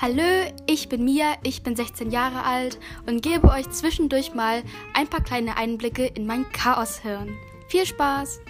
Hallo, ich bin Mia, ich bin 16 Jahre alt und gebe euch zwischendurch mal ein paar kleine Einblicke in mein Chaoshirn. Viel Spaß!